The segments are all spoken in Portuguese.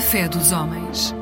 Fé dos homens.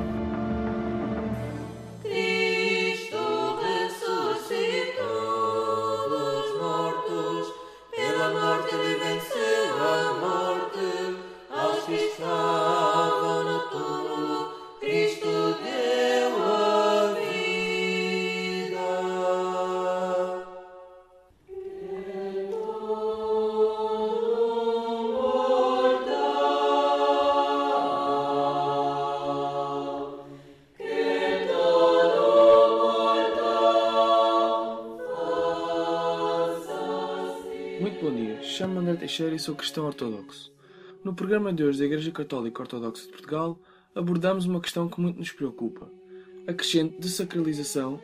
Teixeira e sou cristão ortodoxo. No programa de hoje da Igreja Católica Ortodoxa de Portugal, abordamos uma questão que muito nos preocupa: a crescente desacralização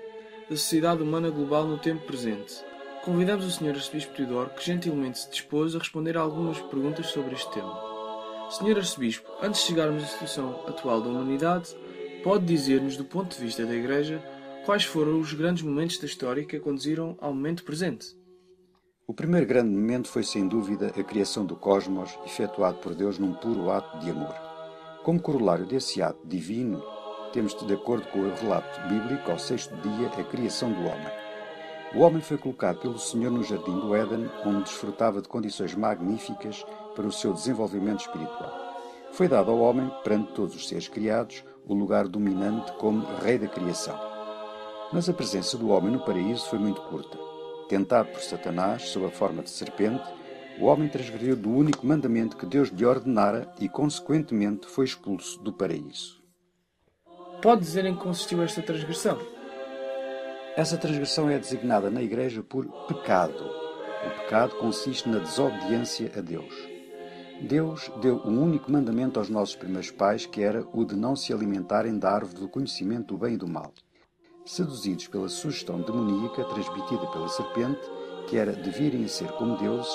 da sociedade humana global no tempo presente. Convidamos o Sr. Arcebispo Teodoro, que gentilmente se dispôs a responder a algumas perguntas sobre este tema. Sr. Arcebispo, antes de chegarmos à situação atual da humanidade, pode dizer-nos, do ponto de vista da Igreja, quais foram os grandes momentos da história que a conduziram ao momento presente? O primeiro grande momento foi, sem dúvida, a criação do cosmos, efetuado por Deus num puro ato de amor. Como corolário desse ato divino, temos, de acordo com o relato bíblico, ao sexto dia, a criação do homem. O homem foi colocado pelo Senhor no jardim do Éden, onde desfrutava de condições magníficas para o seu desenvolvimento espiritual. Foi dado ao homem, perante todos os seres criados, o lugar dominante como rei da criação. Mas a presença do homem no paraíso foi muito curta. Tentado por Satanás, sob a forma de serpente, o homem transgrediu do único mandamento que Deus lhe ordenara e, consequentemente, foi expulso do paraíso. Pode dizer em que consistiu esta transgressão? Essa transgressão é designada na Igreja por pecado. O pecado consiste na desobediência a Deus. Deus deu um único mandamento aos nossos primeiros pais, que era o de não se alimentarem da árvore do conhecimento do bem e do mal. Seduzidos pela sugestão demoníaca transmitida pela serpente, que era de virem a ser como deuses,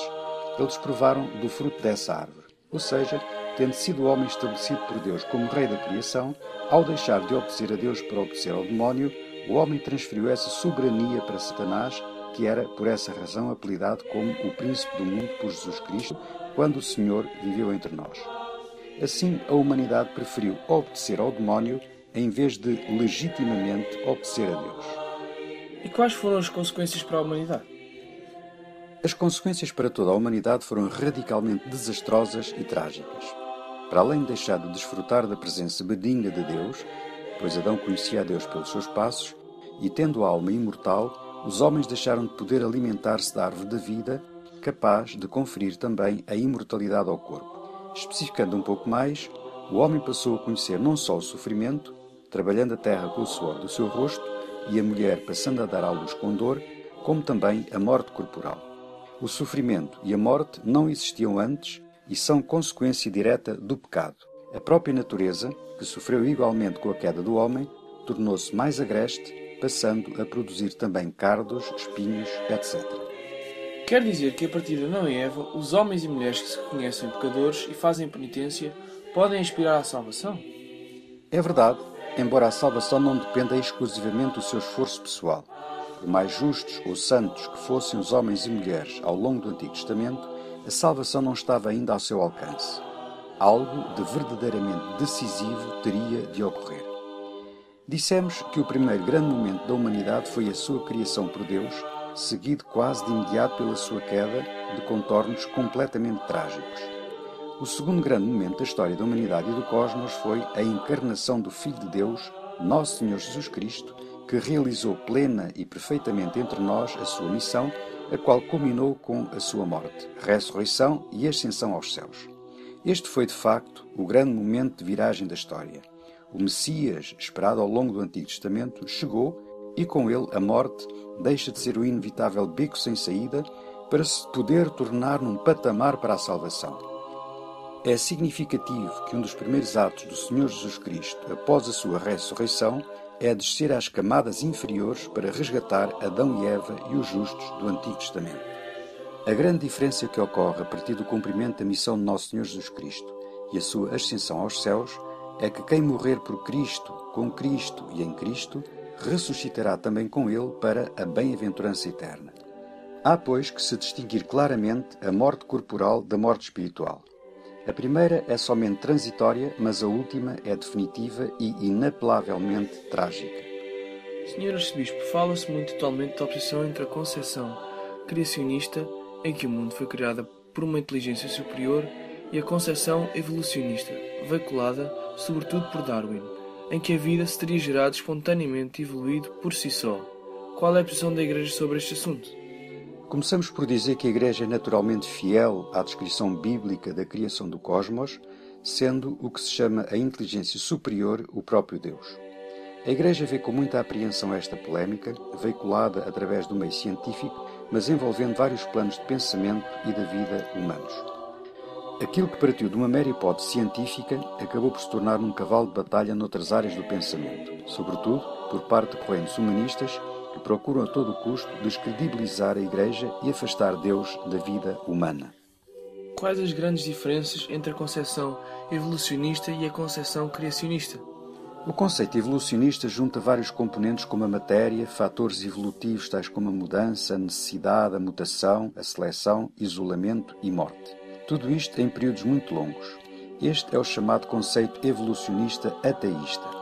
eles provaram do fruto dessa árvore. Ou seja, tendo sido o homem estabelecido por Deus como rei da criação, ao deixar de obedecer a Deus para obedecer ao demónio, o homem transferiu essa soberania para Satanás, que era por essa razão apelidado como o príncipe do mundo por Jesus Cristo, quando o Senhor viveu entre nós. Assim, a humanidade preferiu obedecer ao demónio em vez de legitimamente obedecer a Deus. E quais foram as consequências para a humanidade? As consequências para toda a humanidade foram radicalmente desastrosas e trágicas. Para além de deixar de desfrutar da presença benigna de Deus, pois Adão conhecia a Deus pelos seus passos, e tendo a alma imortal, os homens deixaram de poder alimentar-se da árvore da vida, capaz de conferir também a imortalidade ao corpo. Especificando um pouco mais, o homem passou a conhecer não só o sofrimento, trabalhando a terra com o suor do seu rosto, e a mulher passando a dar à luz com dor, como também a morte corporal. O sofrimento e a morte não existiam antes e são consequência direta do pecado. A própria natureza, que sofreu igualmente com a queda do homem, tornou-se mais agreste, passando a produzir também cardos, espinhos, etc. Quer dizer que a partir de Adão e Eva, os homens e mulheres que se reconhecem pecadores e fazem penitência podem aspirar à salvação? É verdade, embora a salvação não dependa exclusivamente do seu esforço pessoal. Por mais justos ou santos que fossem os homens e mulheres ao longo do Antigo Testamento, a salvação não estava ainda ao seu alcance. Algo de verdadeiramente decisivo teria de ocorrer. Dissemos que o primeiro grande momento da humanidade foi a sua criação por Deus, seguido quase de imediato pela sua queda, de contornos completamente trágicos. O segundo grande momento da história da humanidade e do cosmos foi a encarnação do Filho de Deus, Nosso Senhor Jesus Cristo, que realizou plena e perfeitamente entre nós a sua missão, a qual culminou com a sua morte, ressurreição e ascensão aos céus. Este foi, de facto, o grande momento de viragem da história. O Messias, esperado ao longo do Antigo Testamento, chegou e com ele a morte deixa de ser o inevitável beco sem saída para se poder tornar num patamar para a salvação. É significativo que um dos primeiros atos do Senhor Jesus Cristo após a sua ressurreição é descer às camadas inferiores para resgatar Adão e Eva e os justos do Antigo Testamento. A grande diferença que ocorre a partir do cumprimento da missão de Nosso Senhor Jesus Cristo e a sua ascensão aos céus é que quem morrer por Cristo, com Cristo e em Cristo, ressuscitará também com Ele para a bem-aventurança eterna. Há, pois, que se distinguir claramente a morte corporal da morte espiritual. A primeira é somente transitória, mas a última é definitiva e inapelavelmente trágica. Senhor Arcebispo, fala-se muito atualmente da oposição entre a concepção criacionista, em que o mundo foi criado por uma inteligência superior, e a concepção evolucionista, veiculada sobretudo por Darwin, em que a vida se teria gerado espontaneamente e evoluído por si só. Qual é a posição da Igreja sobre este assunto? Começamos por dizer que a Igreja é naturalmente fiel à descrição bíblica da criação do cosmos, sendo o que se chama a inteligência superior o próprio Deus. A Igreja vê com muita apreensão esta polémica, veiculada através do meio científico, mas envolvendo vários planos de pensamento e da vida humanos. Aquilo que partiu de uma mera hipótese científica acabou por se tornar um cavalo de batalha noutras áreas do pensamento, sobretudo por parte de correntes humanistas que procuram a todo custo descredibilizar a Igreja e afastar Deus da vida humana. Quais as grandes diferenças entre a concepção evolucionista e a concepção criacionista? O conceito evolucionista junta vários componentes como a matéria, fatores evolutivos tais como a mudança, a necessidade, a mutação, a seleção, isolamento e morte. Tudo isto em períodos muito longos. Este é o chamado conceito evolucionista ateísta.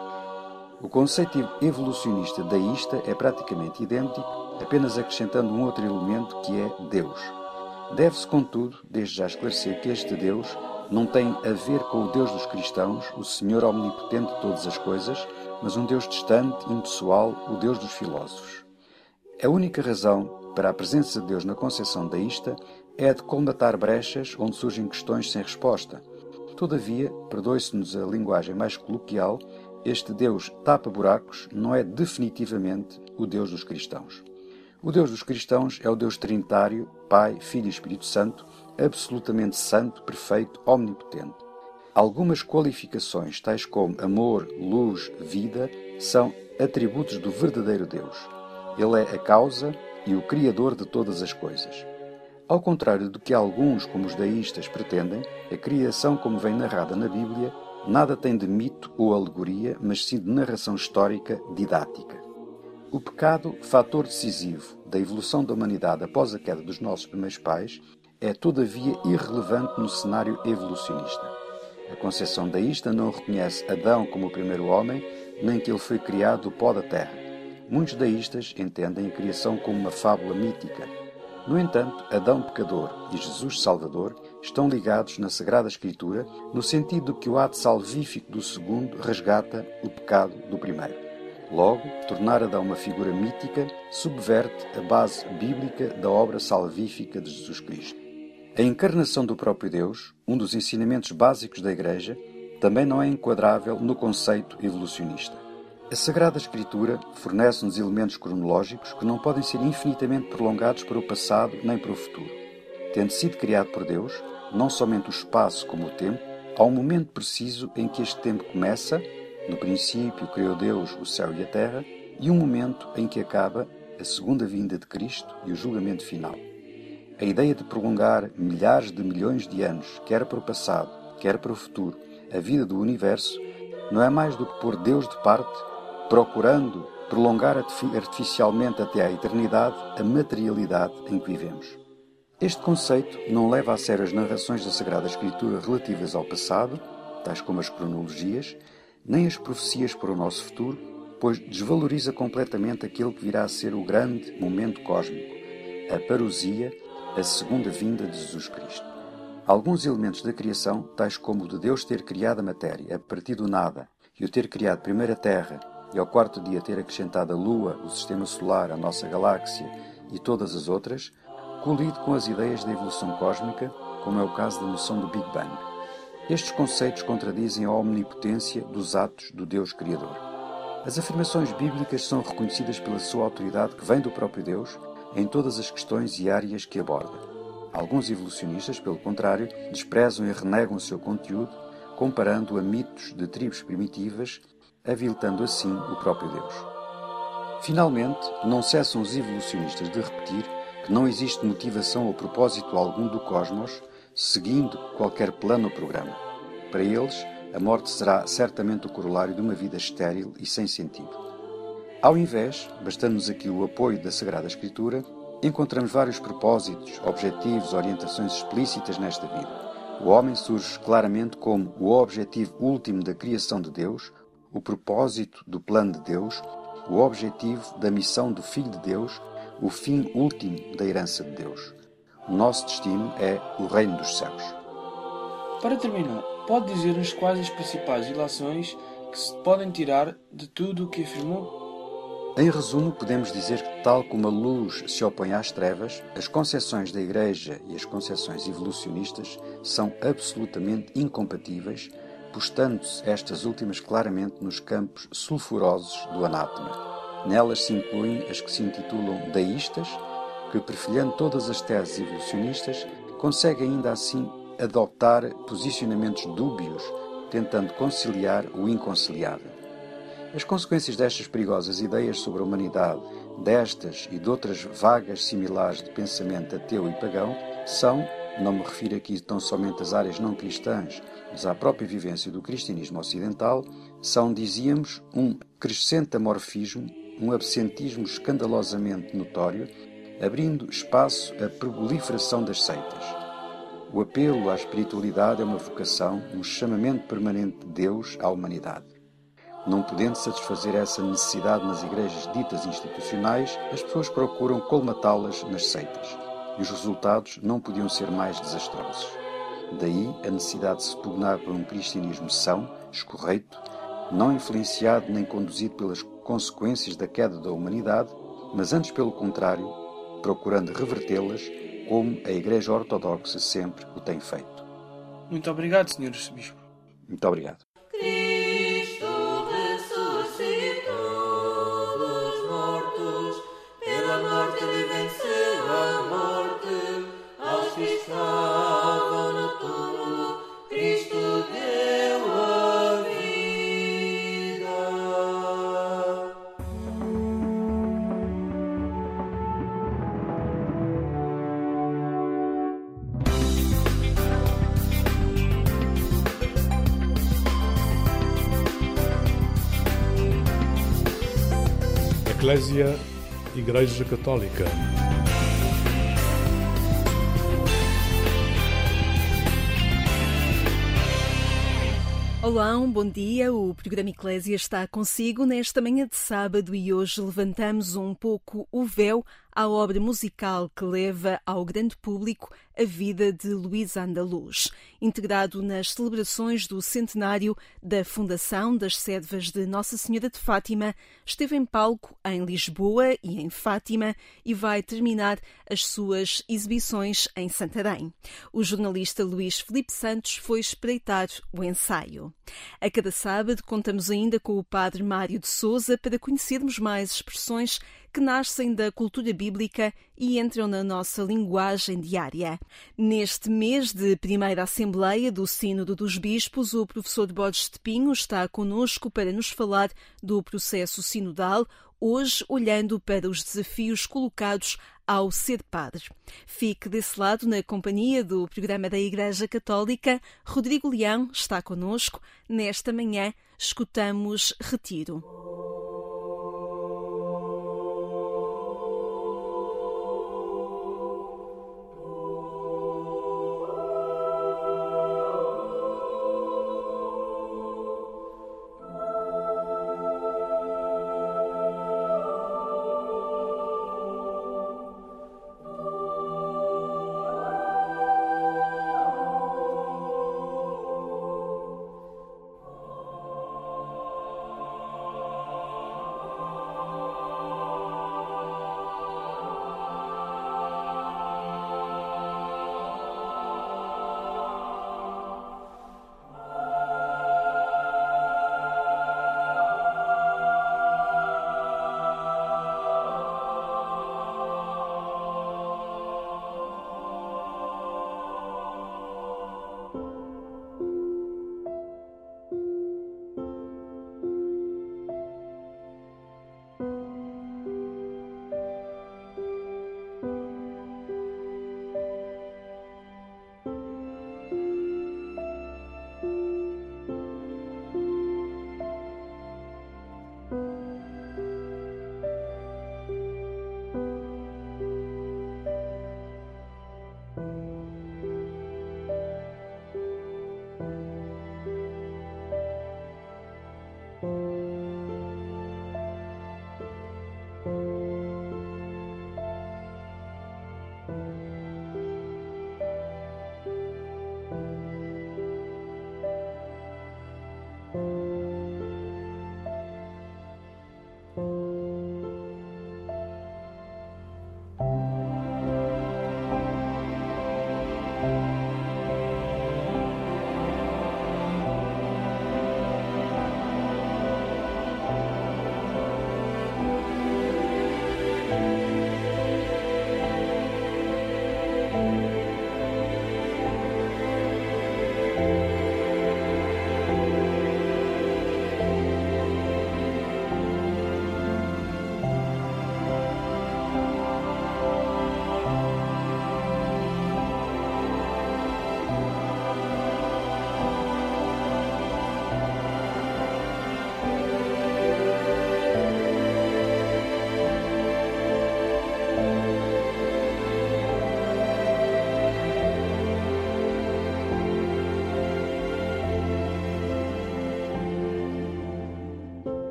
O conceito evolucionista deísta é praticamente idêntico, apenas acrescentando um outro elemento que é Deus. Deve-se, contudo, desde já esclarecer que este Deus não tem a ver com o Deus dos cristãos, o Senhor omnipotente de todas as coisas, mas um Deus distante, impessoal, o Deus dos filósofos. A única razão para a presença de Deus na concepção deísta é a de colmatar brechas onde surgem questões sem resposta. Todavia, perdoe-se-nos a linguagem mais coloquial, este Deus tapa-buracos não é definitivamente o Deus dos cristãos. O Deus dos cristãos é o Deus trinitário, Pai, Filho e Espírito Santo, absolutamente santo, perfeito, omnipotente. Algumas qualificações, tais como amor, luz, vida, são atributos do verdadeiro Deus. Ele é a causa e o Criador de todas as coisas. Ao contrário do que alguns, como os deístas, pretendem, a criação, como vem narrada na Bíblia, nada tem de mito ou alegoria, mas sim de narração histórica didática. O pecado, fator decisivo da evolução da humanidade após a queda dos nossos primeiros pais, é todavia irrelevante no cenário evolucionista. A concepção deísta não reconhece Adão como o primeiro homem, nem que ele foi criado do pó da terra. Muitos deístas entendem a criação como uma fábula mítica. No entanto, Adão pecador e Jesus Salvador estão ligados na Sagrada Escritura no sentido que o ato salvífico do segundo resgata o pecado do primeiro. Logo, tornar Adão uma figura mítica subverte a base bíblica da obra salvífica de Jesus Cristo. A encarnação do próprio Deus, um dos ensinamentos básicos da Igreja, também não é enquadrável no conceito evolucionista. A Sagrada Escritura fornece-nos elementos cronológicos que não podem ser infinitamente prolongados para o passado nem para o futuro. Tendo sido criado por Deus, não somente o espaço como o tempo, há um momento preciso em que este tempo começa, no princípio criou Deus o céu e a terra, e um momento em que acaba a segunda vinda de Cristo e o julgamento final. A ideia de prolongar milhares de milhões de anos, quer para o passado, quer para o futuro, a vida do universo, não é mais do que pôr Deus de parte, procurando prolongar artificialmente até à eternidade a materialidade em que vivemos. Este conceito não leva a sério as narrações da Sagrada Escritura relativas ao passado, tais como as cronologias, nem as profecias para o nosso futuro, pois desvaloriza completamente aquele que virá a ser o grande momento cósmico, a parousia a segunda vinda de Jesus Cristo. Alguns elementos da criação, tais como o de Deus ter criado a matéria a partir do nada e o ter criado primeiro a Terra e ao quarto dia ter acrescentado a Lua, o Sistema Solar, a nossa galáxia e todas as outras, colide com as ideias da evolução cósmica, como é o caso da noção do Big Bang. Estes conceitos contradizem a omnipotência dos atos do Deus Criador. As afirmações bíblicas são reconhecidas pela sua autoridade que vem do próprio Deus em todas as questões e áreas que aborda. Alguns evolucionistas, pelo contrário, desprezam e renegam o seu conteúdo, comparando-o a mitos de tribos primitivas, aviltando assim o próprio Deus. Finalmente, não cessam os evolucionistas de repetir que não existe motivação ou propósito algum do cosmos seguindo qualquer plano ou programa. Para eles, a morte será certamente o corolário de uma vida estéril e sem sentido. Ao invés, bastando-nos aqui o apoio da Sagrada Escritura, encontramos vários propósitos, objetivos, orientações explícitas nesta vida. O homem surge claramente como o objetivo último da criação de Deus, o propósito do plano de Deus, o objetivo da missão do Filho de Deus, o fim último da herança de Deus. O nosso destino é o reino dos céus. Para terminar, pode dizer-nos quais as principais ilações que se podem tirar de tudo o que afirmou? Em resumo, podemos dizer que, tal como a luz se opõe às trevas, as concepções da Igreja e as concepções evolucionistas são absolutamente incompatíveis, postando-se estas últimas claramente nos campos sulfurosos do anátema. Nelas se incluem as que se intitulam deístas, que, perfilhando todas as teses evolucionistas, conseguem ainda assim adoptar posicionamentos dúbios, tentando conciliar o inconciliável. As consequências destas perigosas ideias sobre a humanidade, destas e de outras vagas similares de pensamento ateu e pagão, são, não me refiro aqui tão somente às áreas não cristãs, mas à própria vivência do cristianismo ocidental, são, dizíamos, um crescente amorfismo, um absentismo escandalosamente notório, abrindo espaço à proliferação das seitas. O apelo à espiritualidade é uma vocação, um chamamento permanente de Deus à humanidade. Não podendo satisfazer essa necessidade nas igrejas ditas institucionais, as pessoas procuram colmatá-las nas seitas. E os resultados não podiam ser mais desastrosos. Daí a necessidade de se pugnar por um cristianismo são, escorreito, não influenciado nem conduzido pelas consequências da queda da humanidade, mas antes pelo contrário, procurando revertê-las, como a Igreja Ortodoxa sempre o tem feito. Muito obrigado, Sr. Bispo. Muito obrigado. Eclésia Igreja Católica. Olá, um bom dia. O programa Eclésia está consigo nesta manhã de sábado e hoje levantamos um pouco o véu à obra musical que leva ao grande público a vida de Luís Andaluz. Integrado nas celebrações do centenário da fundação das Sedvas de Nossa Senhora de Fátima, esteve em palco em Lisboa e em Fátima e vai terminar as suas exibições em Santarém. O jornalista Luís Felipe Santos foi espreitar o ensaio. A cada sábado contamos ainda com o padre Mário de Souza para conhecermos mais expressões que nascem da cultura bíblica e entram na nossa linguagem diária. Neste mês de primeira Assembleia do Sínodo dos Bispos, o professor Borges de Pinho está conosco para nos falar do processo sinodal, hoje olhando para os desafios colocados ao ser padre. Fique desse lado na companhia do programa da Igreja Católica. Rodrigo Leão está conosco. Nesta manhã, escutamos Retiro.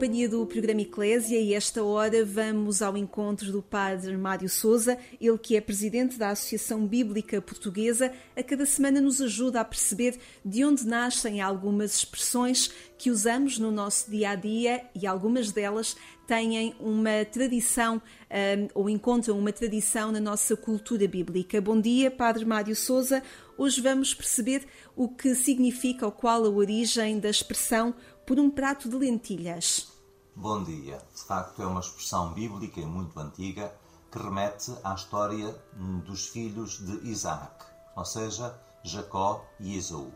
Companhia do programa Eclésia e esta hora vamos ao encontro do Padre Mário Souza, ele que é presidente da Associação Bíblica Portuguesa, a cada semana nos ajuda a perceber de onde nascem algumas expressões que usamos no nosso dia a dia e algumas delas têm uma tradição um, ou encontram uma tradição na nossa cultura bíblica. Bom dia, Padre Mário Souza. Hoje vamos perceber o que significa ou qual a origem da expressão por um prato de lentilhas. Bom dia. De facto, é uma expressão bíblica e muito antiga que remete à história dos filhos de Isaac, ou seja, Jacó e Esaú.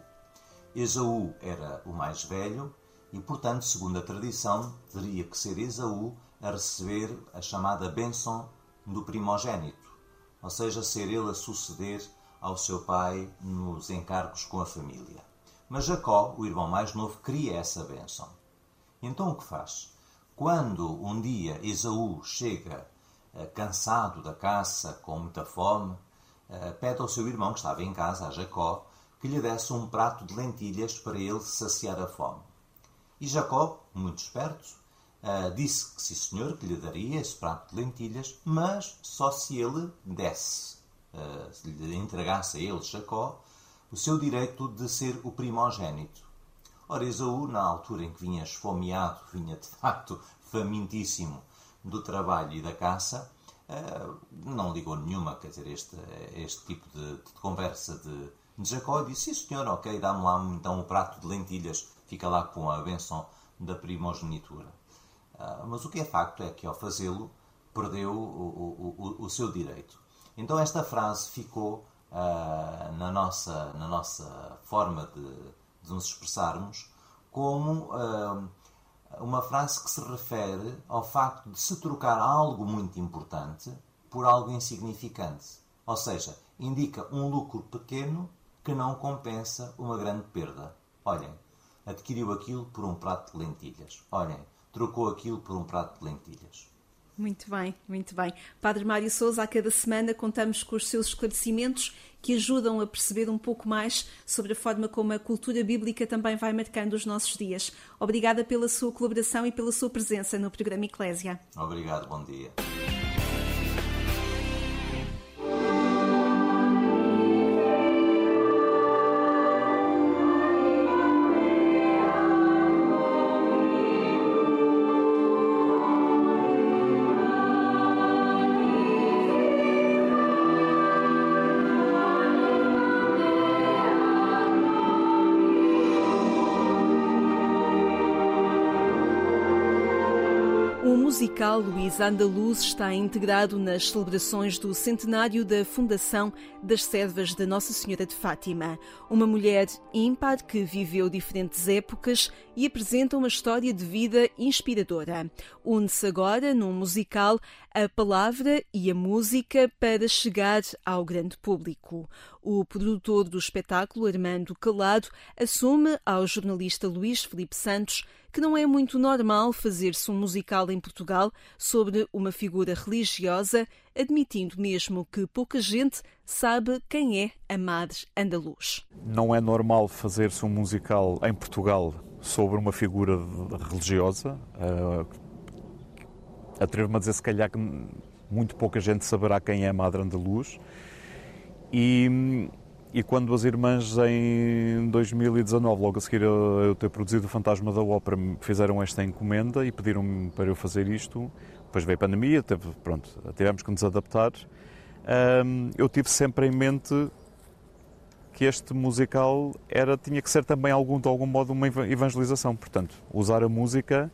Esaú era o mais velho e, portanto, segundo a tradição, teria que ser Esaú a receber a chamada bênção do primogênito, ou seja, ser ele a suceder ao seu pai nos encargos com a família. Mas Jacó, o irmão mais novo, queria essa bênção. Então o que faz? Quando um dia Esaú chega eh, cansado da caça, com muita fome, eh, pede ao seu irmão que estava em casa, a Jacó, que lhe desse um prato de lentilhas para ele saciar a fome. E Jacó, muito esperto, eh, disse que sim senhor, que lhe daria esse prato de lentilhas, mas só se ele desse, se lhe entregasse a ele, Jacó, o seu direito de ser o primogênito. Ora, Esaú, na altura em que vinha esfomeado, vinha de facto famintíssimo do trabalho e da caça, eh, não ligou nenhuma, quer dizer, este, este tipo de, de conversa de, de Jacó e disse, sim senhor, ok, dá-me lá então o prato de lentilhas, fica lá com a benção da primogenitura. Eh, mas o que é facto é que ao fazê-lo perdeu o, o, o, o seu direito. Então esta frase ficou uh, na, nossa, na nossa forma de, de nos expressarmos como uh, uma frase que se refere ao facto de se trocar algo muito importante por algo insignificante. Ou seja, indica um lucro pequeno que não compensa uma grande perda. Olhem, adquiriu aquilo por um prato de lentilhas. Olhem, trocou aquilo por um prato de lentilhas. Muito bem, muito bem. Padre Mário Souza, a cada semana contamos com os seus esclarecimentos que ajudam a perceber um pouco mais sobre a forma como a cultura bíblica também vai marcando os nossos dias. Obrigada pela sua colaboração e pela sua presença no programa Eclésia. Obrigado, bom dia. Luís Andaluz está integrado nas celebrações do centenário da fundação das Servas da Nossa Senhora de Fátima. Uma mulher ímpar que viveu diferentes épocas e apresenta uma história de vida inspiradora. Une-se agora num musical a palavra e a música para chegar ao grande público. O produtor do espetáculo, Armando Calado, assume ao jornalista Luís Felipe Santos que não é muito normal fazer-se um musical em Portugal sobre uma figura religiosa, admitindo mesmo que pouca gente sabe quem é a Madre Andaluz. Não é normal fazer-se um musical em Portugal sobre uma figura religiosa. Atrevo-me a dizer, se calhar, que muito pouca gente saberá quem é a Madre Andaluz. E e quando as irmãs, em 2019, logo a seguir a eu ter produzido o Fantasma da Ópera, fizeram esta encomenda e pediram-me para eu fazer isto, depois veio a pandemia, teve, pronto, tivemos que nos adaptar. Um, eu tive sempre em mente que este musical era, tinha que ser também algum, de algum modo uma evangelização, portanto, usar a música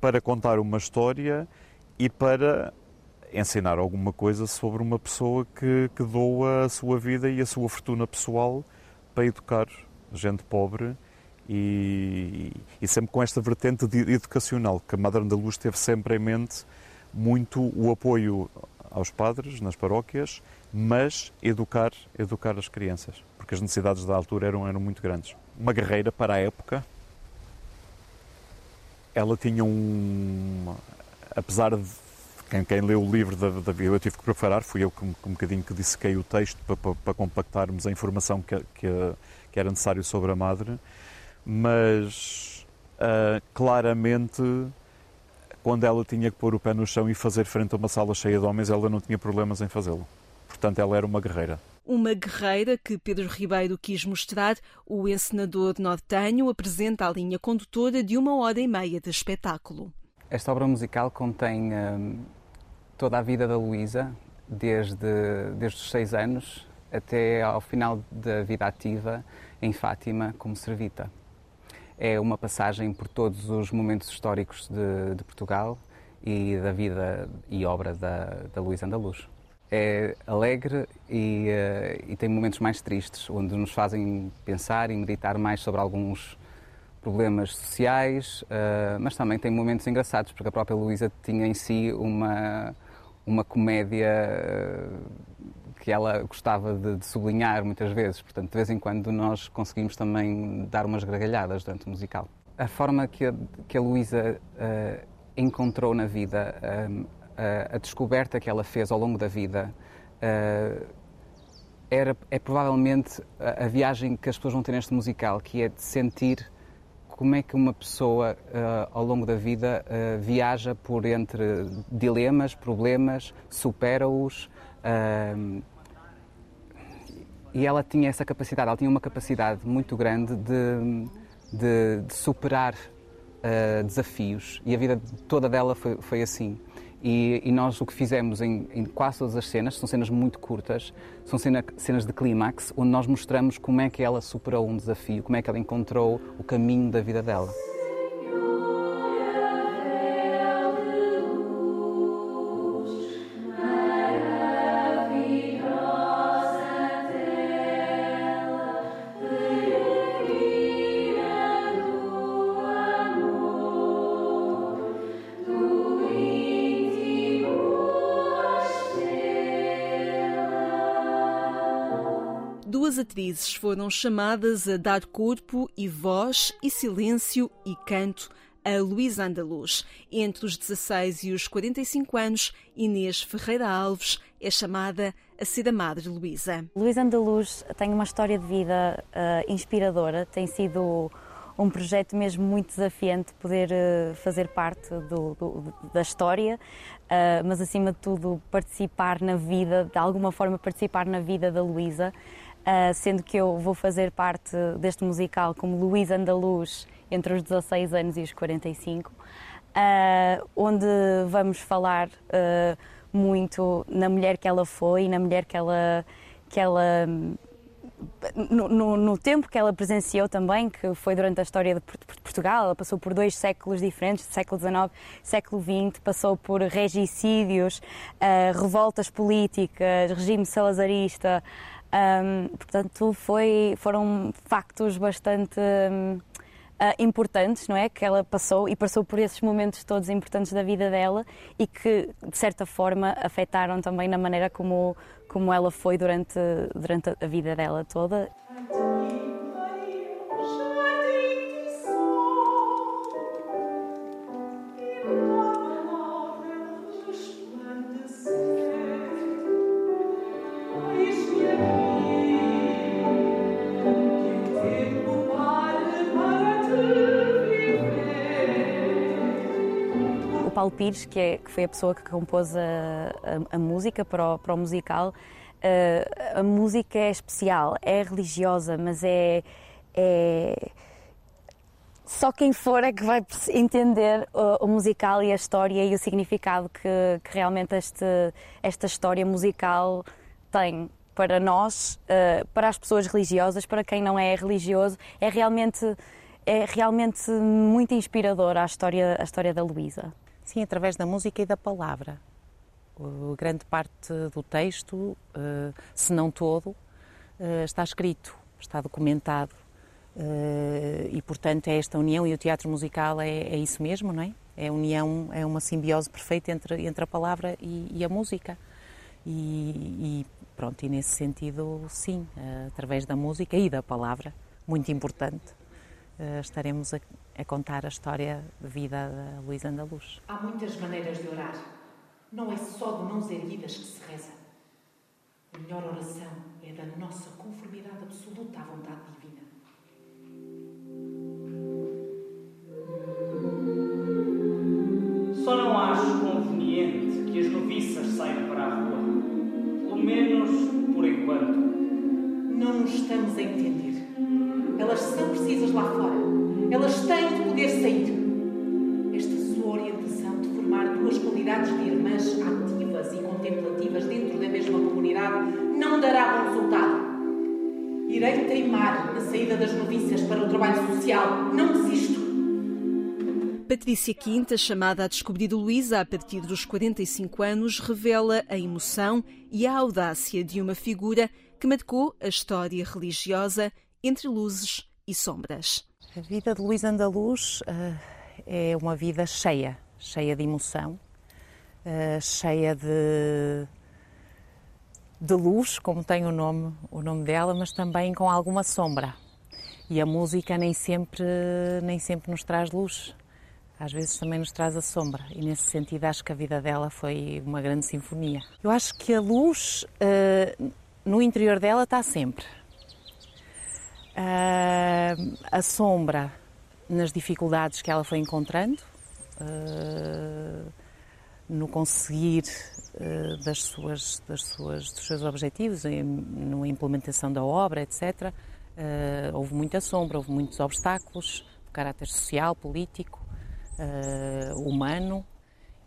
para contar uma história e para ensinar alguma coisa sobre uma pessoa que, que doa a sua vida e a sua fortuna pessoal para educar gente pobre e, e sempre com esta vertente educacional, que a Madre Andaluz teve sempre em mente muito o apoio aos padres nas paróquias, mas educar, educar as crianças, porque as necessidades da altura eram, eram muito grandes. Uma guerreira para a época, ela tinha um. Apesar de quem, quem leu o livro da, da eu tive que preparar, fui eu que um, um bocadinho que dissequei o texto para, para, para compactarmos a informação que, que, que, era necessário sobre a Madre, mas uh, claramente quando ela tinha que pôr o pé no chão e fazer frente a uma sala cheia de homens, ela não tinha problemas em fazê-lo. Portanto, ela era uma guerreira. Uma guerreira que Pedro Ribeiro quis mostrar, o encenador nortenho apresenta a linha condutora de uma hora e meia de espetáculo. Esta obra musical contém hum, toda a vida da Luísa, desde, desde os seis anos até ao final da vida ativa em Fátima como servita é uma passagem por todos os momentos históricos de, de Portugal e da vida e obra da, da Luísa Andaluz. É alegre e, uh, e, tem momentos mais tristes, onde nos fazem pensar e meditar mais sobre alguns problemas sociais, uh, mas também tem momentos engraçados, porque a própria Luísa tinha em si uma, uma comédia uh, que ela gostava de, de, sublinhar muitas vezes. Portanto, de vez em quando nós conseguimos também dar umas gargalhadas durante o musical. A forma que a, que a Luísa uh, encontrou na vida, a descoberta que ela fez ao longo da vida, uh, era, é provavelmente a, a, viagem que as pessoas vão ter neste musical, que é de sentir como é que uma pessoa, ao longo da vida, viaja por entre dilemas, problemas, supera-os, Uh, e ela tinha essa capacidade, ela tinha uma capacidade muito grande de, de, de superar uh, desafios e a vida toda dela foi, foi assim. E, e, nós o que fizemos em, em, quase todas as cenas, são cenas muito curtas, são cena, cenas de clímax, onde nós mostramos como é que ela superou um desafio, como é que ela encontrou o caminho da vida dela. Atrizes foram chamadas a dar corpo e voz e silêncio e canto a Luísa Andaluz. Entre os 16 e os 45 anos, Inês Ferreira Alves é chamada a ser a Madre Luísa. Luísa Andaluz tem uma história de vida uh, inspiradora, tem sido um projeto mesmo muito desafiante poder uh, fazer parte do, do, da história, uh, mas acima de tudo participar na vida, de alguma forma participar na vida da Luísa. Uh, sendo que eu vou fazer parte deste musical como Luísa Andaluz entre os 16 anos e os 45, uh, ah, onde vamos falar uh, muito na mulher que ela foi, na mulher que ela, que ela no, no, no, tempo que ela presenciou também, que foi durante a história de Portugal, ela passou por dois séculos diferentes, século XIX, século XX, passou por regicídios, revoltas políticas, regime salazarista, um, portanto, foi, foram factos bastante um, uh, ah, importantes, não é? Que ela passou e passou por esses momentos todos importantes da vida dela e que, de certa forma, afetaram também na maneira como, como ela foi durante, durante a vida dela toda. Paulo Pires, que, é, que foi a pessoa que compôs a, a, a música para o, para o musical, uh, a música é especial, é religiosa, mas é, é, só quem for é que vai entender o, musical e a história e o significado que, que realmente este, esta história musical tem para nós, uh, para as pessoas religiosas, para quem não é religioso, é realmente é realmente muito inspiradora a história a história da Luísa. Sim, através da música e da palavra. grande parte do texto, eh, se não todo, eh, está escrito, está documentado. Eh, e, portanto, é esta união e o teatro musical é, é isso mesmo, não é? É união, é uma simbiose perfeita entre, entre a palavra e, e a música. E, e, pronto, e nesse sentido, sim, através da música e da palavra, muito importante, eh, estaremos a, a contar a história de vida da Luísa Andaluz. Há muitas maneiras de orar. Não é só de mãos erguidas que se reza. A melhor oração é da nossa conformidade absoluta à vontade divina. Só não acho conveniente que as noviças saiam para a rua. Pelo menos por enquanto. Não nos estamos a entender. Elas são precisas lá fora. Elas têm de poder sair. Esta sua orientação de formar duas qualidades de irmãs ativas e contemplativas dentro da mesma comunidade não dará bom resultado. Irei teimar na saída das noviças para o trabalho social. Não desisto. Patrícia Quinta, chamada a descobrir Luísa a partir dos 45 anos, revela a emoção e a audácia de uma figura que marcou a história religiosa entre luzes e sombras. A vida de Luísa Andaluz uh, é uma vida cheia, cheia de emoção, uh, cheia de, de luz, como tem o nome, o nome dela, mas também com alguma sombra. E a música nem sempre, nem sempre nos traz luz às vezes também nos traz a sombra e nesse sentido acho que a vida dela foi uma grande sinfonia. Eu acho que a luz uh, no interior dela está sempre. Uh, a sombra nas dificuldades que ela foi encontrando, uh, no conseguir das suas, das suas, dos seus objetivos, na implementação da obra, etc. houve muita sombra, houve muitos obstáculos de caráter social, político, uh, humano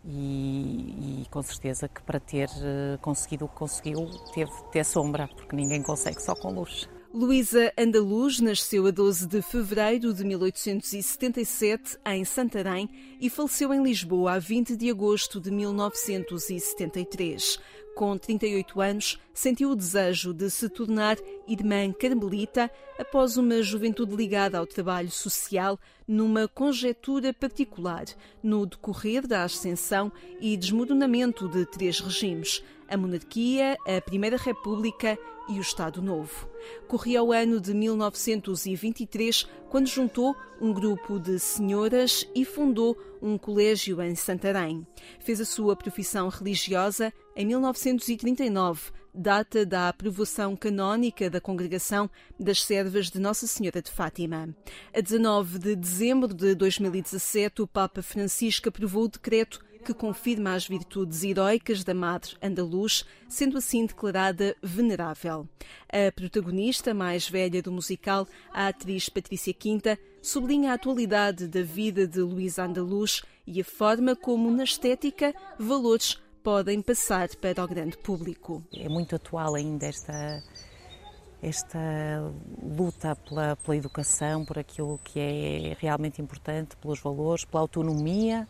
e, e, com certeza que para ter uh, conseguido o que conseguiu teve ter sombra, porque ninguém consegue só com luz. Luísa Andaluz nasceu a 12 de fevereiro de 1877 em Santarém e faleceu em Lisboa a 20 de agosto de 1973. Com 38 anos, sentiu o desejo de se tornar irmã carmelita após uma juventude ligada ao trabalho social numa conjetura particular no decorrer da ascensão e desmoronamento de três regimes: a monarquia, a Primeira República e o Estado Novo. Corria o ano de 1923, quando juntou um grupo de senhoras e fundou um colégio em Santarém. Fez a sua profissão religiosa em 1939, data da aprovação canónica da Congregação das Servas de Nossa Senhora de Fátima. A 19 de dezembro de 2017, o Papa Francisco aprovou o decreto que confirma as virtudes heroicas da Madre Andaluz, sendo assim declarada venerável. A protagonista mais velha do musical, a atriz Patrícia Quinta, sublinha a atualidade da vida de Luísa Andaluz e a forma como, na estética, valores podem passar para o grande público. É muito atual ainda esta esta luta pela, pela educação, por aquilo que é realmente importante, pelos valores, pela autonomia,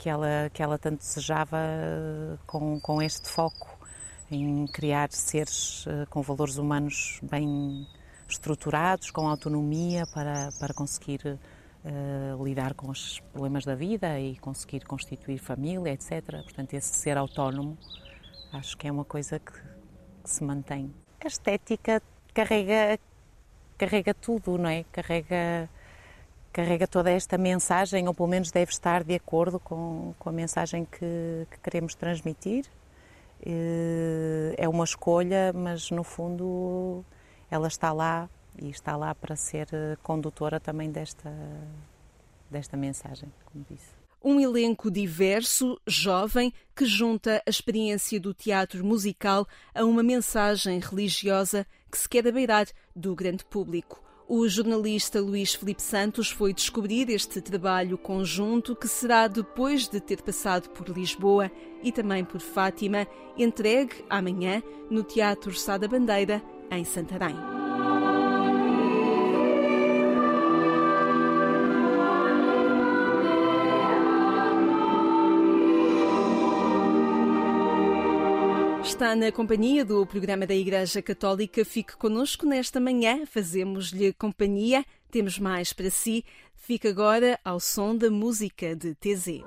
que ela, que ela tanto desejava com, com este foco em criar seres eh, com valores humanos bem estruturados, com autonomia para, para conseguir uh, lidar com os problemas da vida e conseguir constituir família, etc. Portanto, esse ser autónomo acho que é uma coisa que, que se mantém. A estética carrega, carrega tudo, não é? Carrega carrega toda esta mensagem, ou pelo menos deve estar de acordo com, com a mensagem que, que queremos transmitir. Eh, é uma escolha, mas no fundo ela está lá e está lá para ser condutora também desta, desta mensagem, como disse. Um elenco diverso, jovem, que junta a experiência do teatro musical a uma mensagem religiosa que se quer abeirar do grande público. O jornalista Luís Felipe Santos foi descobrir este trabalho conjunto que será, depois de ter passado por Lisboa e também por Fátima, entregue amanhã no Teatro Sá da Bandeira, em Santarém. Está na companhia do programa da Igreja Católica. Fique conosco nesta manhã, fazemos-lhe companhia. Temos mais para si. Fique agora ao som da música de TZ.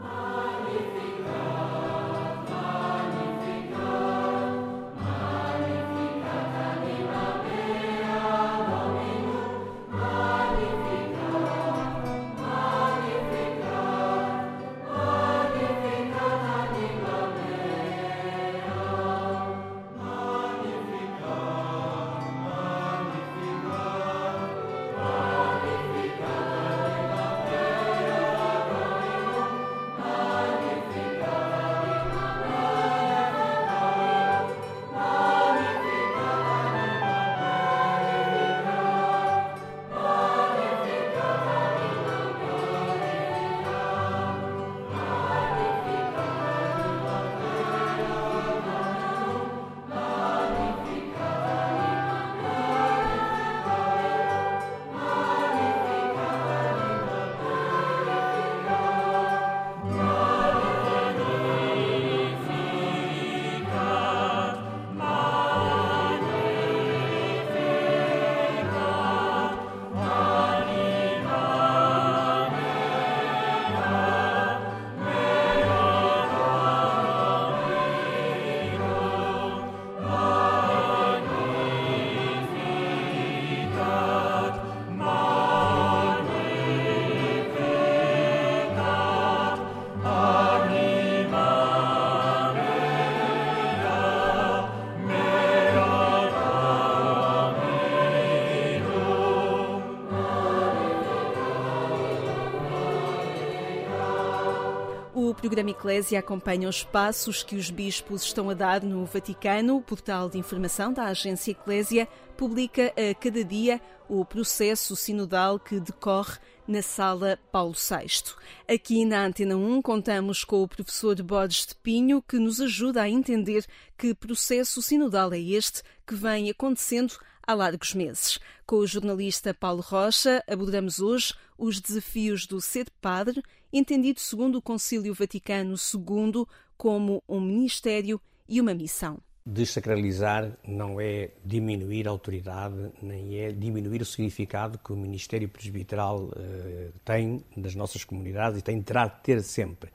Programa Eclésia acompanha os passos que os bispos estão a dar no Vaticano. O portal de informação da agência Eclésia publica a cada dia o processo sinodal que decorre na Sala Paulo VI. Aqui na Antena 1 contamos com o professor Borges de Pinho, que nos ajuda a entender que processo sinodal é este que vem acontecendo há largos meses. Com o jornalista Paulo Rocha, abordamos hoje os desafios do ser padre, entendido segundo o Concílio Vaticano II como um ministério e uma missão. Desacralizar não é diminuir a autoridade, nem é diminuir o significado que o Ministério Presbiteral uh, tem nas nossas comunidades e tem, de ter sempre.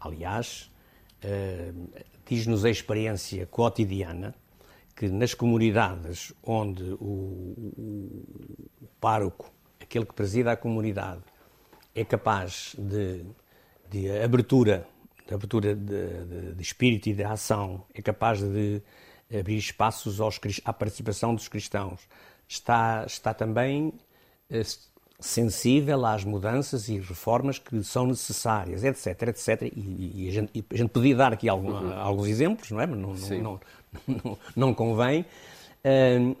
Aliás, uh, diz-nos a experiência cotidiana que nas comunidades onde o, o, o pároco, aquele que presida a comunidade, é capaz de, de abertura de abertura de, de, de, espírito e de ação, é capaz de abrir espaços aos, à participação dos cristãos, está, está também eh, sensível às mudanças e reformas que são necessárias, etc, etc. E, e, a, gente, e a, gente, podia dar aqui algum, uhum. alguns exemplos, não é? Mas não, não, não, não, convém. Uh,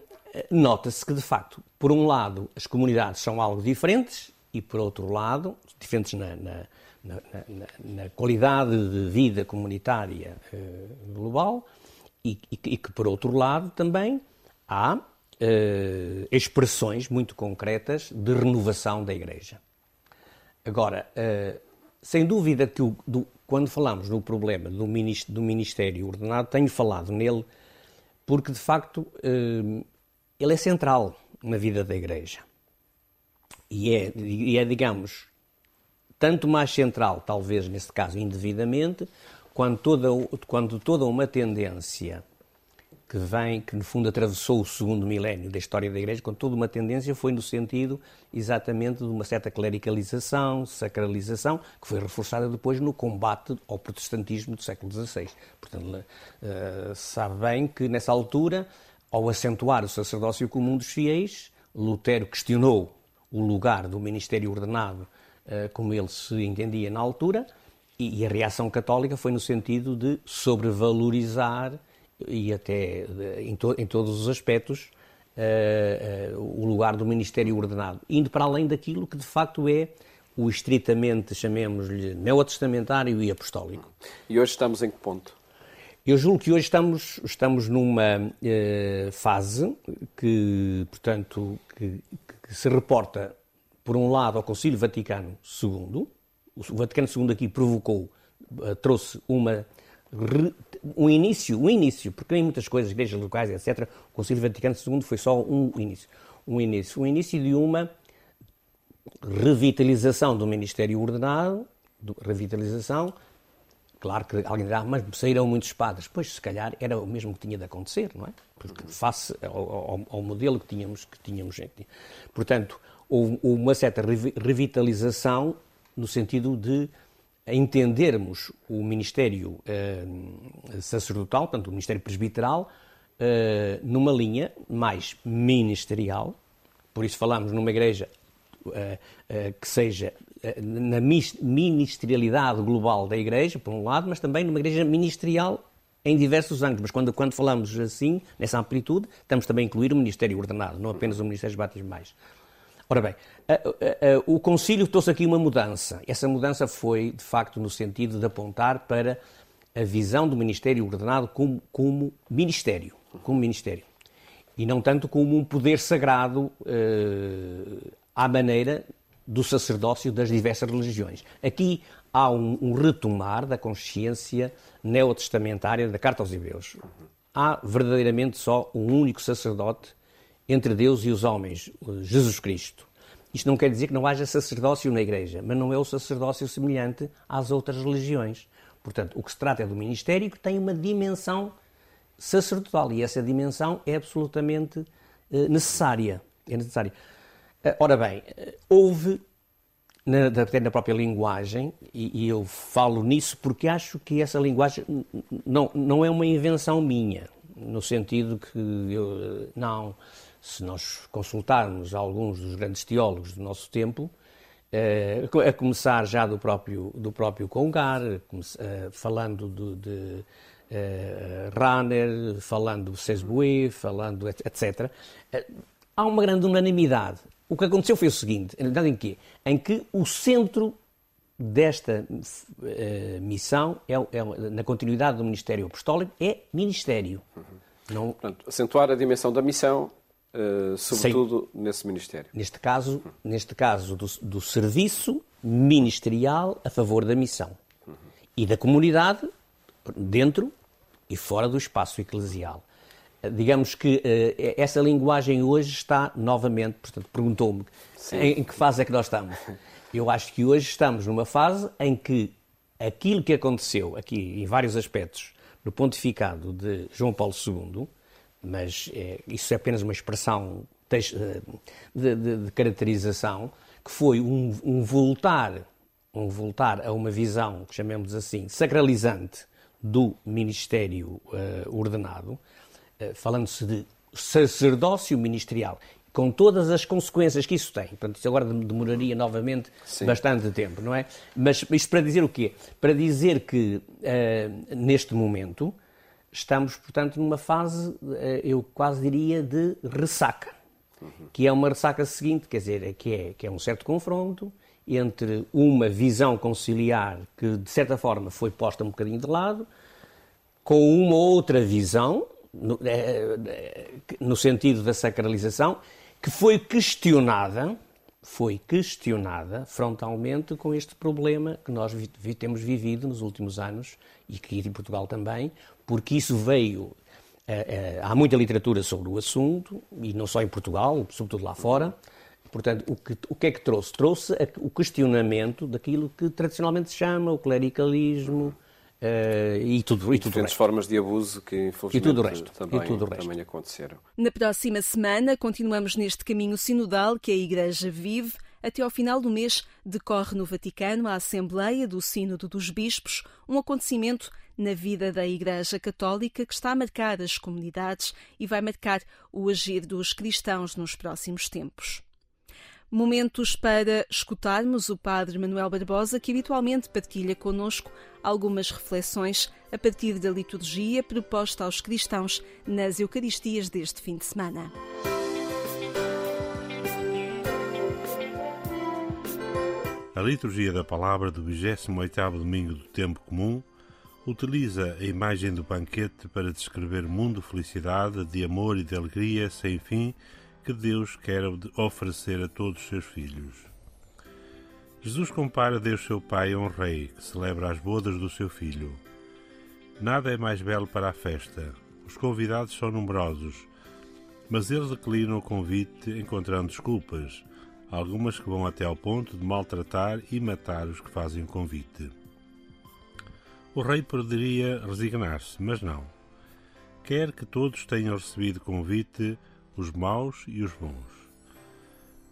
Nota-se que, de facto, por um lado, as comunidades são algo diferentes e, por outro lado, diferentes na, na na, na, qualidade de vida comunitária uh, global e, e, e, que, por outro lado, também há uh, expressões muito concretas de renovação da Igreja. Agora, uh, sem dúvida que o, do, quando falamos no problema do, ministério, do ministério ordenado, tenho falado nele porque, de facto, ele é central na vida da Igreja. E é, e é digamos, tanto mais central, talvez neste caso indevidamente, quando toda, quando toda uma tendência que vem, que no fundo atravessou o segundo milénio da história da Igreja, quando toda uma tendência foi no sentido exatamente de uma certa clericalização, sacralização, que foi reforçada depois no combate ao protestantismo do século XVI. Portanto, uh, sabe bem que nessa altura, ao acentuar o sacerdócio comum dos fiéis, Lutero questionou o lugar do ministério ordenado eh, como ele se entendia na altura, e a reação católica foi no sentido de sobrevalorizar e até em, to em todos os aspectos uh, uh, o lugar do ministério ordenado, indo para além daquilo que de facto é o estritamente, chamemos-lhe, neotestamentário e apostólico. E hoje estamos em que ponto? Eu julgo que hoje estamos, estamos numa uh, fase que, portanto, que, que se reporta por um lado, ao Concílio Vaticano II. O Vaticano II aqui provocou, eh, trouxe uma, um início, um início, porque em muitas coisas, igrejas locais, etc., o Concílio Vaticano II foi só um início. Um início, um início de uma revitalização do Ministério Ordenado, revitalização, Claro que alguém dirá, mas saíram muitos padres. Pois, se calhar, era o mesmo que tinha de acontecer, não é? Porque face ao, ao, ao modelo que tínhamos, que tínhamos. Portanto, houve uma certa revitalização no sentido de entendermos o ministério eh, sacerdotal, portanto, o ministério presbiteral, eh, numa linha mais ministerial. Por isso falamos numa igreja eh, que seja na ministerialidade global da igreja, por um lado, mas também numa igreja ministerial em diversos ângulos. Mas quando, quando falamos assim, nessa amplitude, estamos também a incluir o ministério ordenado, não apenas o ministério batismais. Ora bem, a, a, a, o Concílio trouxe aqui uma mudança. Essa mudança foi, de facto, no sentido de apontar para a visão do ministério ordenado como, como ministério, como ministério, e não tanto como um poder sagrado eh, à maneira do sacerdócio das diversas religiões. Aqui há um, um retomar da consciência neotestamentária da Carta aos Hebreus. Há verdadeiramente só um único sacerdote entre Deus e os homens, Jesus Cristo. Isto não quer dizer que não haja sacerdócio na Igreja, mas não é o sacerdócio semelhante às outras religiões. Portanto, o que se trata é do ministério que tem uma dimensão sacerdotal e essa dimensão é absolutamente eh, necessária. É necessária. Eh, ora bem, eh, houve, na, até na própria linguagem, e, e, eu falo nisso porque acho que essa linguagem não, não é uma invenção minha, no sentido que eu, não, se nós consultarmos alguns dos grandes teólogos do nosso tempo, a começar já do próprio, do próprio Congar, falando de, de uh, Runner, falando Sesbue, falando etc. há uma grande unanimidade. O que aconteceu foi o seguinte, em quê? Em que o centro desta missão, é, é, na continuidade do Ministério Apostólico, é Ministério. Uhum. Não... Portanto, acentuar a dimensão da missão Uh, sobretudo Sim. nesse Ministério. Neste caso, neste caso do, do, serviço ministerial a favor da missão uhum. e da comunidade dentro e fora do espaço eclesial. Digamos que uh, essa linguagem hoje está novamente, portanto, perguntou-me em, em que fase é que nós estamos. Eu acho que hoje estamos numa fase em que aquilo que aconteceu aqui em vários aspectos no pontificado de João Paulo II mas é, isso é apenas uma expressão de, de, de caracterização, que foi um, um, voltar, um voltar a uma visão, chamemos assim, sacralizante do ministério uh, ordenado, falando-se de sacerdócio ministerial, com todas as consequências que isso tem. Portanto, isso agora demoraria novamente Sim. bastante tempo, não é? Mas isto para dizer o quê? Para dizer que, uh, neste momento, estamos, portanto, numa fase, eh, eu quase diria, de ressaca. Que é uma ressaca seguinte, quer dizer, é que é, que é um certo confronto entre uma visão conciliar que, de certa forma, foi posta um bocadinho de lado, com uma outra visão, no, é, no sentido da sacralização, que foi questionada, foi questionada frontalmente com este problema que nós vi, temos vivido nos últimos anos e que em Portugal também, porque isso veio. Eh, eh, há muita literatura sobre o assunto, e não só em Portugal, sobretudo lá fora. Portanto, o que, o que é que trouxe? Trouxe o questionamento daquilo que tradicionalmente se chama o clericalismo, Uh, e tudo, e tudo diferentes formas de abuso que infelizmente e tudo o resto, também, e tudo o resto. também aconteceram. Na próxima semana continuamos neste caminho sinodal que a Igreja vive. Até ao final do mês decorre no Vaticano a Assembleia do Sínodo dos Bispos, um acontecimento na vida da Igreja Católica que está a marcar as comunidades e vai marcar o agir dos cristãos nos próximos tempos. Momentos para escutarmos o Padre Manuel Barbosa, que habitualmente partilha conosco algumas reflexões a partir da liturgia proposta aos cristãos nas Eucaristias deste fim de semana. A liturgia da palavra do 28º domingo do tempo comum utiliza a imagem do banquete para descrever mundo de felicidade, de amor e de alegria sem fim que Deus quer oferecer a todos os seus filhos. Jesus compara Deus seu Pai a um rei que celebra as bodas do seu filho. Nada é mais belo para a festa. Os convidados são numerosos, mas eles declinam o convite encontrando desculpas, algumas que vão até ao ponto de maltratar e matar os que fazem o convite. O rei poderia resignar-se, mas não. Quer que todos tenham recebido convite, os maus e os bons.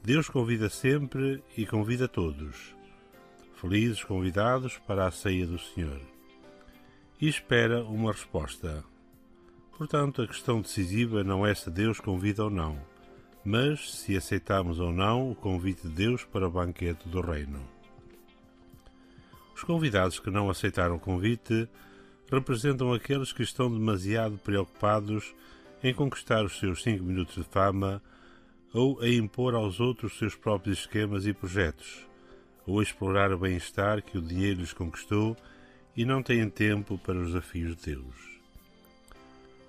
Deus convida sempre e convida todos. Felizes convidados para a ceia do Senhor. E espera uma resposta. Portanto, a questão decisiva não é se Deus convida ou não, mas se aceitamos ou não o convite de Deus para o banquete do Reino. Os convidados que não aceitaram o convite representam aqueles que estão demasiado preocupados em conquistar os seus cinco minutos de fama ou a impor aos outros os seus próprios esquemas e projetos, ou a explorar o bem-estar que o dinheiro lhes conquistou e não têm tempo para os desafios de Deus.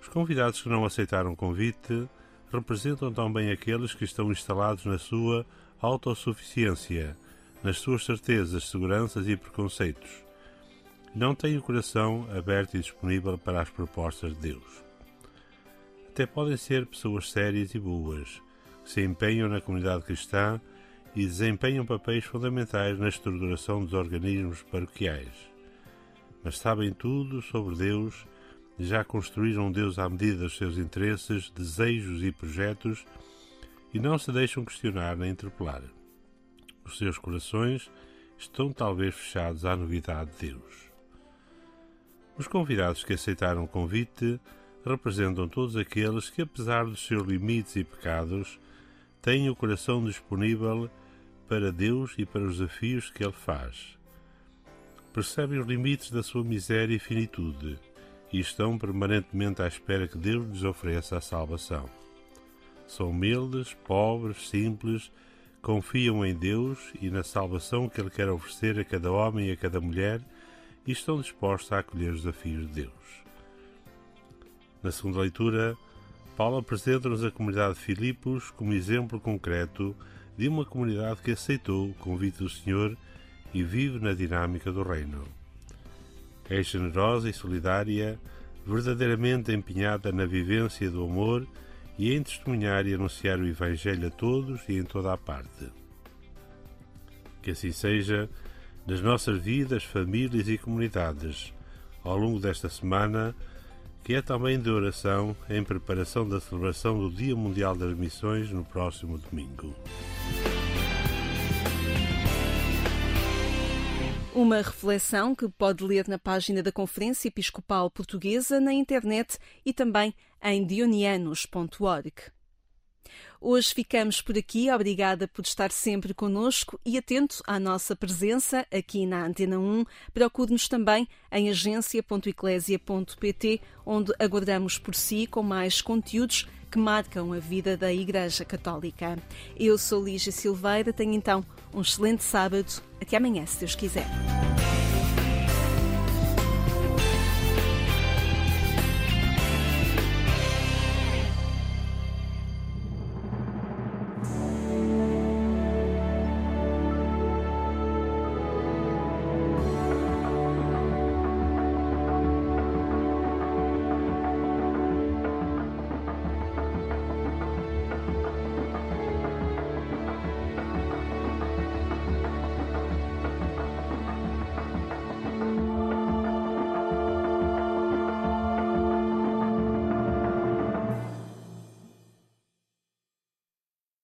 Os convidados que não aceitaram o convite representam também aqueles que estão instalados na sua autossuficiência nas suas certezas, seguranças e preconceitos. Não tem o coração aberto e disponível para as propostas de Deus. Até podem ser pessoas sérias e boas, que se empenham na comunidade cristã e desempenham papéis fundamentais na estruturação dos organismos paroquiais. Mas sabem tudo sobre Deus e já construíram Deus à medida dos seus interesses, desejos e projetos e não se deixam questionar nem interpelar. Os seus corações estão talvez fechados à novidade de Deus. Os convidados que aceitaram o convite representam todos aqueles que, apesar dos seus limites e pecados, têm o coração disponível para Deus e para os desafios que Ele faz. Percebem os limites da sua miséria e finitude e estão permanentemente à espera que Deus lhes ofereça a salvação. São humildes, pobres, simples, confiam em Deus e na salvação que Ele quer oferecer a cada homem e a cada mulher e estão dispostos a acolher os desafios de Deus. Na segunda leitura, Paulo apresenta-nos a comunidade de Filipos como exemplo concreto de uma comunidade que aceitou o convite do Senhor e vive na dinâmica do Reino. É generosa e solidária, verdadeiramente empenhada na vivência do amor e em testemunhar e anunciar o Evangelho a todos e em toda a parte. Que assim seja nas nossas vidas, famílias e comunidades, ao longo desta semana, que é também de oração em preparação da celebração do Dia Mundial das Missões no próximo domingo. Uma reflexão que pode ler na página da Conferência Episcopal Portuguesa na internet e também em dionianos.org. Hoje ficamos por aqui. Obrigada por estar sempre conosco e atento à nossa presença aqui na Antena 1. Procure-nos também em agência.eclésia.pt, onde aguardamos por si com mais conteúdos que marcam a vida da Igreja Católica. Eu sou Lígia Silveira. Tenho então um excelente sábado. Até amanhã, se Deus quiser.